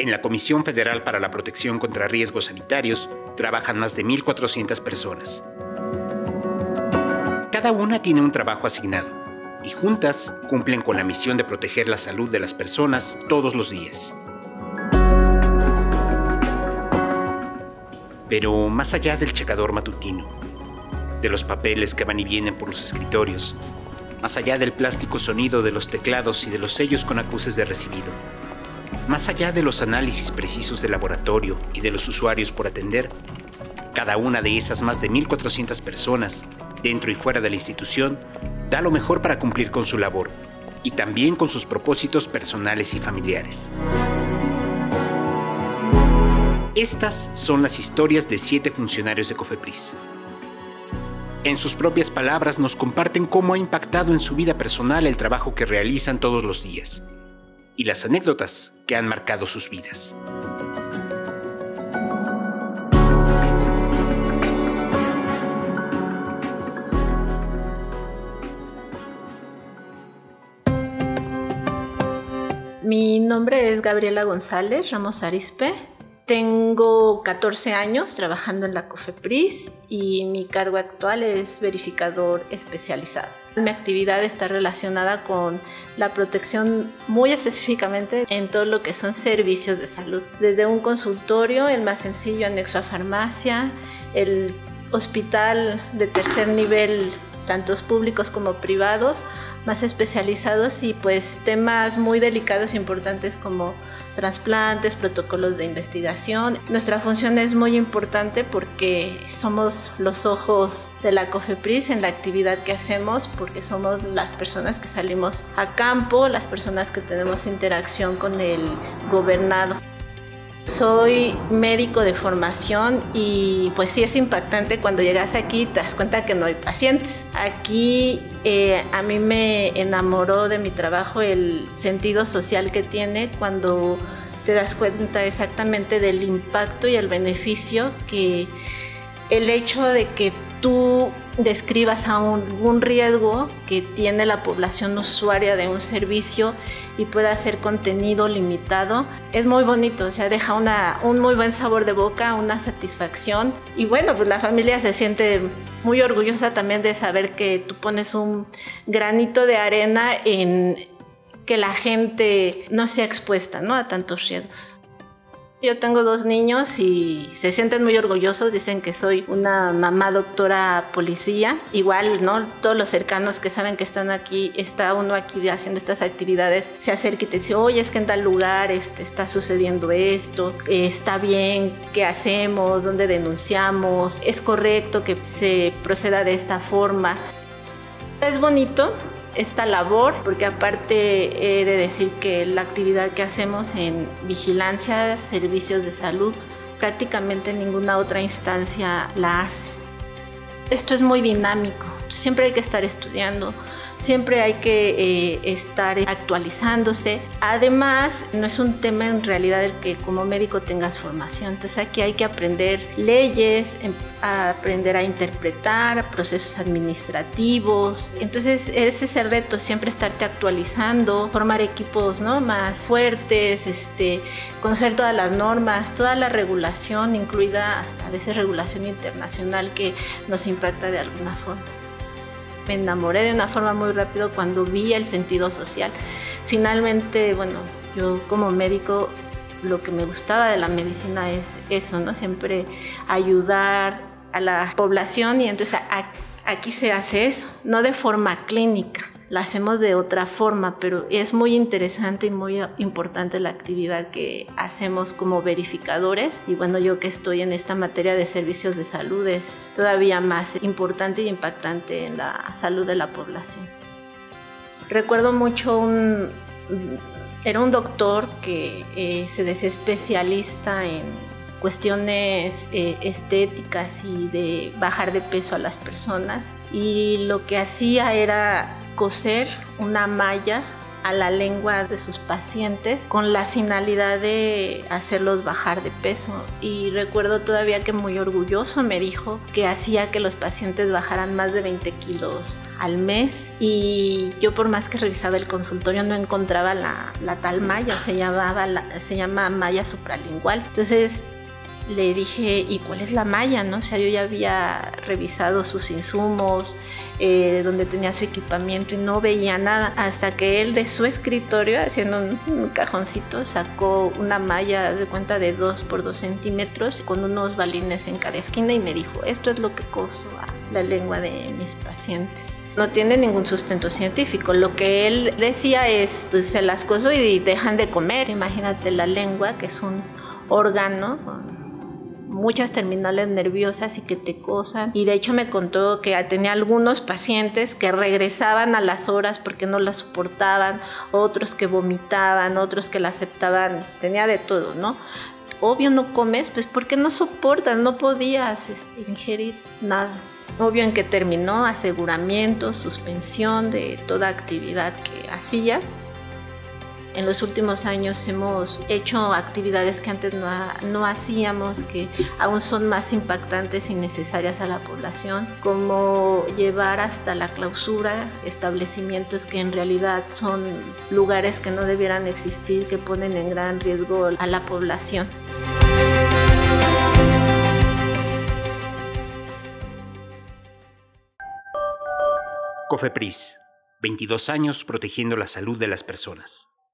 En la Comisión Federal para la Protección contra Riesgos Sanitarios trabajan más de 1.400 personas. Cada una tiene un trabajo asignado y juntas cumplen con la misión de proteger la salud de las personas todos los días. Pero más allá del checador matutino, de los papeles que van y vienen por los escritorios, más allá del plástico sonido de los teclados y de los sellos con acuses de recibido, más allá de los análisis precisos del laboratorio y de los usuarios por atender, cada una de esas más de 1.400 personas, dentro y fuera de la institución, da lo mejor para cumplir con su labor y también con sus propósitos personales y familiares. Estas son las historias de siete funcionarios de Cofepris. En sus propias palabras nos comparten cómo ha impactado en su vida personal el trabajo que realizan todos los días y las anécdotas que han marcado sus vidas. Mi nombre es Gabriela González Ramos Arispe. Tengo 14 años trabajando en la COFEPRIS y mi cargo actual es verificador especializado. Mi actividad está relacionada con la protección muy específicamente en todo lo que son servicios de salud, desde un consultorio, el más sencillo anexo a farmacia, el hospital de tercer nivel tantos públicos como privados, más especializados y pues temas muy delicados e importantes como trasplantes, protocolos de investigación. Nuestra función es muy importante porque somos los ojos de la COFEPRIS en la actividad que hacemos, porque somos las personas que salimos a campo, las personas que tenemos interacción con el gobernado. Soy médico de formación y pues sí es impactante cuando llegas aquí te das cuenta que no hay pacientes. Aquí eh, a mí me enamoró de mi trabajo el sentido social que tiene cuando te das cuenta exactamente del impacto y el beneficio que el hecho de que tú describas a un, riesgo que tiene la población usuaria de un servicio y pueda ser contenido limitado, es muy bonito, o sea, deja un muy buen sabor de boca, una satisfacción y bueno, pues la familia se siente muy orgullosa también de saber que tú pones un granito de arena en que la gente no sea expuesta ¿no? a tantos riesgos. Yo tengo dos niños y se sienten muy orgullosos, dicen que soy una mamá doctora policía. Igual, ¿no? Todos los cercanos que saben que están aquí, está uno aquí haciendo estas actividades, se acerca y te dice, oye, es que en tal lugar este, está sucediendo esto, está bien, ¿qué hacemos? ¿Dónde denunciamos? ¿Es correcto que se proceda de esta forma? Es bonito, esta labor, porque aparte he de decir que la actividad que hacemos en vigilancia, servicios de salud, prácticamente ninguna otra instancia la hace. Esto es muy dinámico, siempre hay que estar estudiando, siempre hay que eh, estar actualizándose. Además, no es un tema en realidad el que como médico tengas formación, entonces aquí hay que aprender leyes, em, aprender a interpretar procesos administrativos. Entonces, ese es el reto, siempre estarte actualizando, formar equipos ¿no? más fuertes, este, conocer todas las normas, toda la regulación, incluida hasta a veces regulación internacional que nos impacta de alguna forma me enamoré de una forma muy rápida cuando vi el sentido social. Finalmente, bueno, yo como médico lo que me gustaba de la medicina es eso, ¿no? Siempre ayudar a la población y entonces aquí se hace eso, no de forma clínica, la hacemos de otra forma, pero es muy interesante y muy importante la actividad que hacemos como verificadores. Y bueno, yo que estoy en esta materia de servicios de salud es todavía más importante y impactante en la salud de la población. Recuerdo mucho un... Era un doctor que eh, se decía especialista en cuestiones eh, estéticas y de bajar de peso a las personas y lo que hacía era coser una malla a la lengua de sus pacientes con la finalidad de hacerlos bajar de peso. Y recuerdo todavía que muy orgulloso me dijo que hacía que los pacientes bajaran más de 20 kilos al mes y yo por más que revisaba el consultorio no encontraba la, tal malla, se, llamaba se llama malla supralingual. Entonces le dije, ¿y cuál es la malla? ¿no? O sea, yo ya había revisado sus insumos, eh, donde tenía su equipamiento y no veía nada, hasta que él de su escritorio, haciendo un, cajoncito, sacó una malla de cuenta de 2 por 2 centímetros con unos balines en cada esquina y me dijo, esto es lo que coso a la lengua de mis pacientes no tiene ningún sustento científico. Lo que él decía es, pues se las coso y dejan de comer. Imagínate la lengua, que es un órgano muchas terminales nerviosas y que te cosan. Y de hecho me contó que tenía algunos pacientes que regresaban a las horas porque no la soportaban, otros que vomitaban, otros que la aceptaban, tenía de todo, ¿no? Obvio no comes, pues porque no soportas, no podías este, ingerir nada. Obvio en que terminó aseguramiento, suspensión de toda actividad que hacía en los últimos años hemos hecho actividades que antes no, hacíamos, que aún son más impactantes y necesarias a la población, como llevar hasta la clausura establecimientos que en realidad son lugares que no debieran existir, que ponen en gran riesgo a la población. COFEPRIS, 22 años protegiendo la salud de las personas.